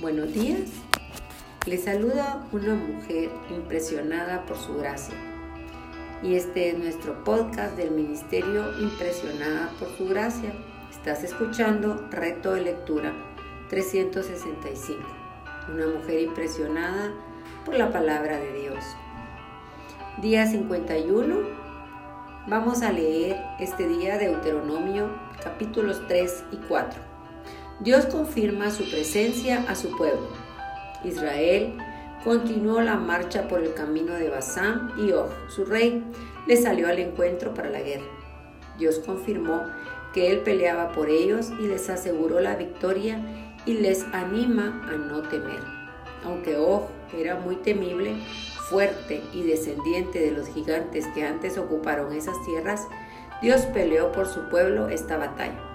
Buenos días. Les saluda una mujer impresionada por su gracia. Y este es nuestro podcast del Ministerio Impresionada por su gracia. Estás escuchando Reto de Lectura 365. Una mujer impresionada por la palabra de Dios. Día 51. Vamos a leer este día Deuteronomio capítulos 3 y 4. Dios confirma su presencia a su pueblo. Israel continuó la marcha por el camino de Basán y Og, su rey, le salió al encuentro para la guerra. Dios confirmó que él peleaba por ellos y les aseguró la victoria y les anima a no temer. Aunque Og era muy temible, fuerte y descendiente de los gigantes que antes ocuparon esas tierras, Dios peleó por su pueblo esta batalla.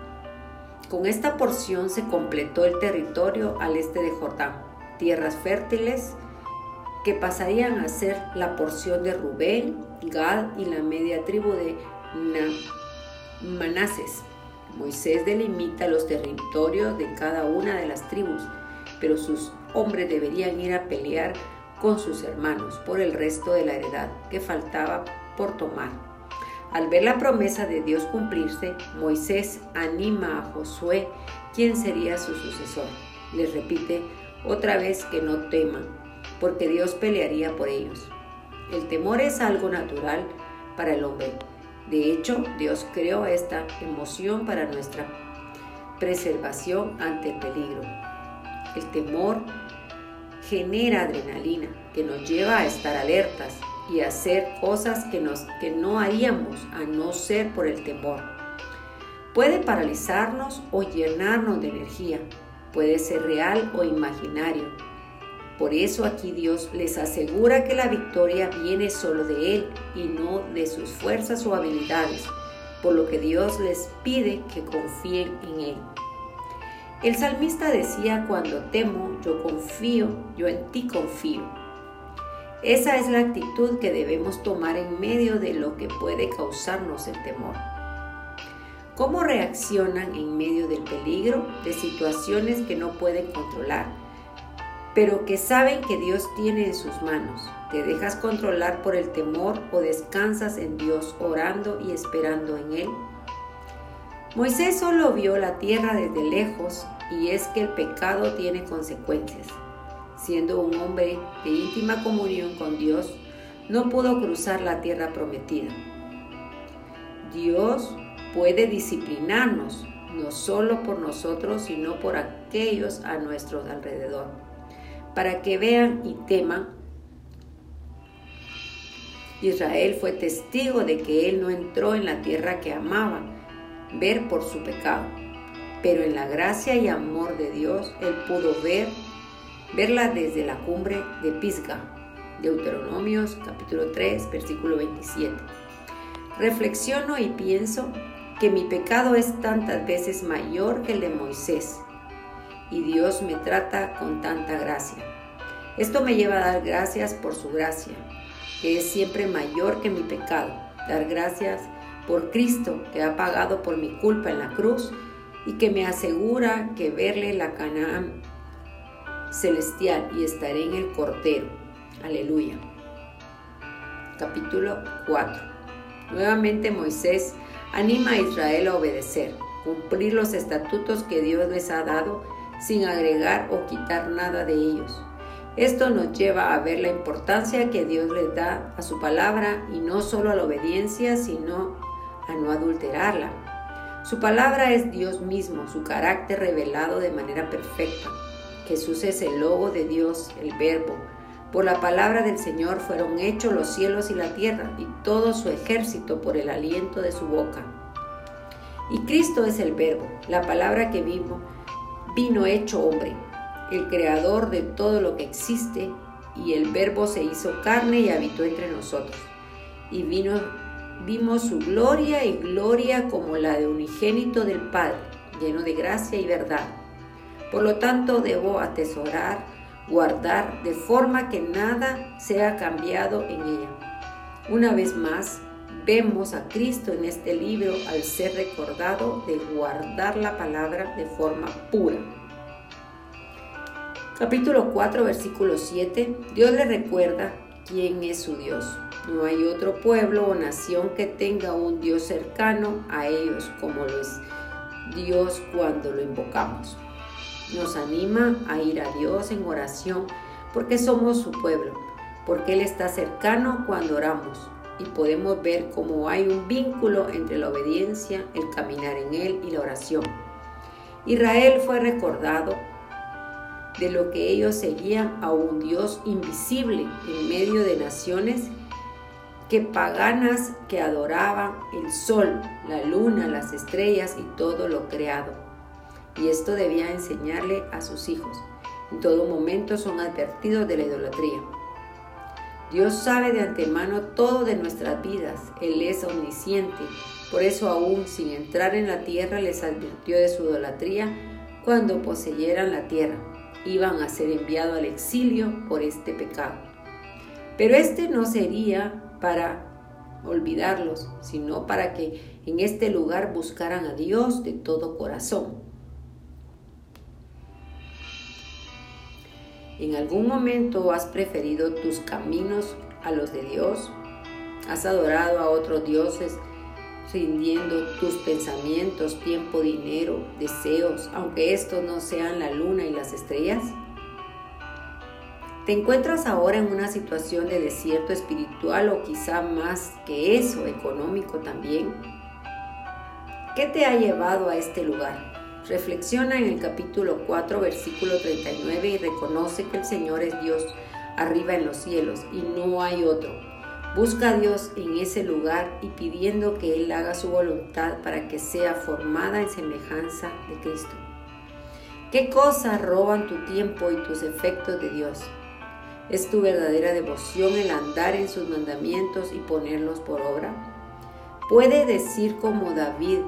Con esta porción se completó el territorio al este de Jordán, tierras fértiles que pasarían a ser la porción de Rubén, Gad y la media tribu de Manases. Moisés delimita los territorios de cada una de las tribus, pero sus hombres deberían ir a pelear con sus hermanos por el resto de la heredad que faltaba por tomar. Al ver la promesa de Dios cumplirse, Moisés anima a Josué, quien sería su sucesor. Les repite otra vez que no teman, porque Dios pelearía por ellos. El temor es algo natural para el hombre. De hecho, Dios creó esta emoción para nuestra preservación ante el peligro. El temor genera adrenalina que nos lleva a estar alertas, y hacer cosas que, nos, que no haríamos a no ser por el temor. Puede paralizarnos o llenarnos de energía, puede ser real o imaginario. Por eso aquí Dios les asegura que la victoria viene solo de Él y no de sus fuerzas o habilidades, por lo que Dios les pide que confíen en Él. El salmista decía, cuando temo, yo confío, yo en ti confío. Esa es la actitud que debemos tomar en medio de lo que puede causarnos el temor. ¿Cómo reaccionan en medio del peligro, de situaciones que no pueden controlar, pero que saben que Dios tiene en sus manos? ¿Te dejas controlar por el temor o descansas en Dios orando y esperando en Él? Moisés solo vio la tierra desde lejos y es que el pecado tiene consecuencias siendo un hombre de íntima comunión con Dios, no pudo cruzar la tierra prometida. Dios puede disciplinarnos, no solo por nosotros, sino por aquellos a nuestro alrededor, para que vean y teman. Israel fue testigo de que él no entró en la tierra que amaba, ver por su pecado, pero en la gracia y amor de Dios él pudo ver verla desde la cumbre de Pisga, Deuteronomios capítulo 3, versículo 27. Reflexiono y pienso que mi pecado es tantas veces mayor que el de Moisés y Dios me trata con tanta gracia. Esto me lleva a dar gracias por su gracia, que es siempre mayor que mi pecado. Dar gracias por Cristo que ha pagado por mi culpa en la cruz y que me asegura que verle la Canaán celestial y estaré en el Cordero. Aleluya. Capítulo 4. Nuevamente Moisés anima a Israel a obedecer, cumplir los estatutos que Dios les ha dado sin agregar o quitar nada de ellos. Esto nos lleva a ver la importancia que Dios les da a su palabra y no solo a la obediencia, sino a no adulterarla. Su palabra es Dios mismo, su carácter revelado de manera perfecta. Jesús es el logo de Dios, el verbo. Por la palabra del Señor fueron hechos los cielos y la tierra y todo su ejército por el aliento de su boca. Y Cristo es el verbo, la palabra que vivo, vino hecho hombre, el creador de todo lo que existe, y el verbo se hizo carne y habitó entre nosotros. Y vino, vimos su gloria y gloria como la de unigénito del Padre, lleno de gracia y verdad. Por lo tanto, debo atesorar, guardar, de forma que nada sea cambiado en ella. Una vez más, vemos a Cristo en este libro al ser recordado de guardar la palabra de forma pura. Capítulo 4, versículo 7. Dios le recuerda quién es su Dios. No hay otro pueblo o nación que tenga un Dios cercano a ellos como lo es Dios cuando lo invocamos. Nos anima a ir a Dios en oración porque somos su pueblo, porque Él está cercano cuando oramos y podemos ver cómo hay un vínculo entre la obediencia, el caminar en Él y la oración. Israel fue recordado de lo que ellos seguían a un Dios invisible en medio de naciones que paganas que adoraban el sol, la luna, las estrellas y todo lo creado. Y esto debía enseñarle a sus hijos. En todo momento son advertidos de la idolatría. Dios sabe de antemano todo de nuestras vidas. Él es omnisciente. Por eso aún sin entrar en la tierra les advirtió de su idolatría cuando poseyeran la tierra. Iban a ser enviados al exilio por este pecado. Pero este no sería para olvidarlos, sino para que en este lugar buscaran a Dios de todo corazón. ¿En algún momento has preferido tus caminos a los de Dios? ¿Has adorado a otros dioses, rindiendo tus pensamientos, tiempo, dinero, deseos, aunque estos no sean la luna y las estrellas? ¿Te encuentras ahora en una situación de desierto espiritual o quizá más que eso, económico también? ¿Qué te ha llevado a este lugar? Reflexiona en el capítulo 4, versículo 39 y reconoce que el Señor es Dios arriba en los cielos y no hay otro. Busca a Dios en ese lugar y pidiendo que Él haga su voluntad para que sea formada en semejanza de Cristo. ¿Qué cosas roban tu tiempo y tus efectos de Dios? ¿Es tu verdadera devoción el andar en sus mandamientos y ponerlos por obra? Puede decir como David,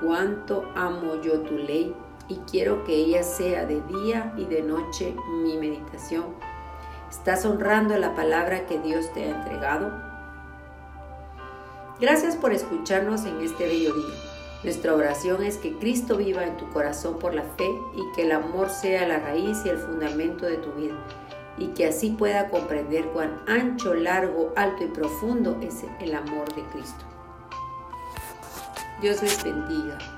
cuánto amo yo tu ley y quiero que ella sea de día y de noche mi meditación. ¿Estás honrando la palabra que Dios te ha entregado? Gracias por escucharnos en este bello día. Nuestra oración es que Cristo viva en tu corazón por la fe y que el amor sea la raíz y el fundamento de tu vida y que así pueda comprender cuán ancho, largo, alto y profundo es el amor de Cristo. Dios les bendiga.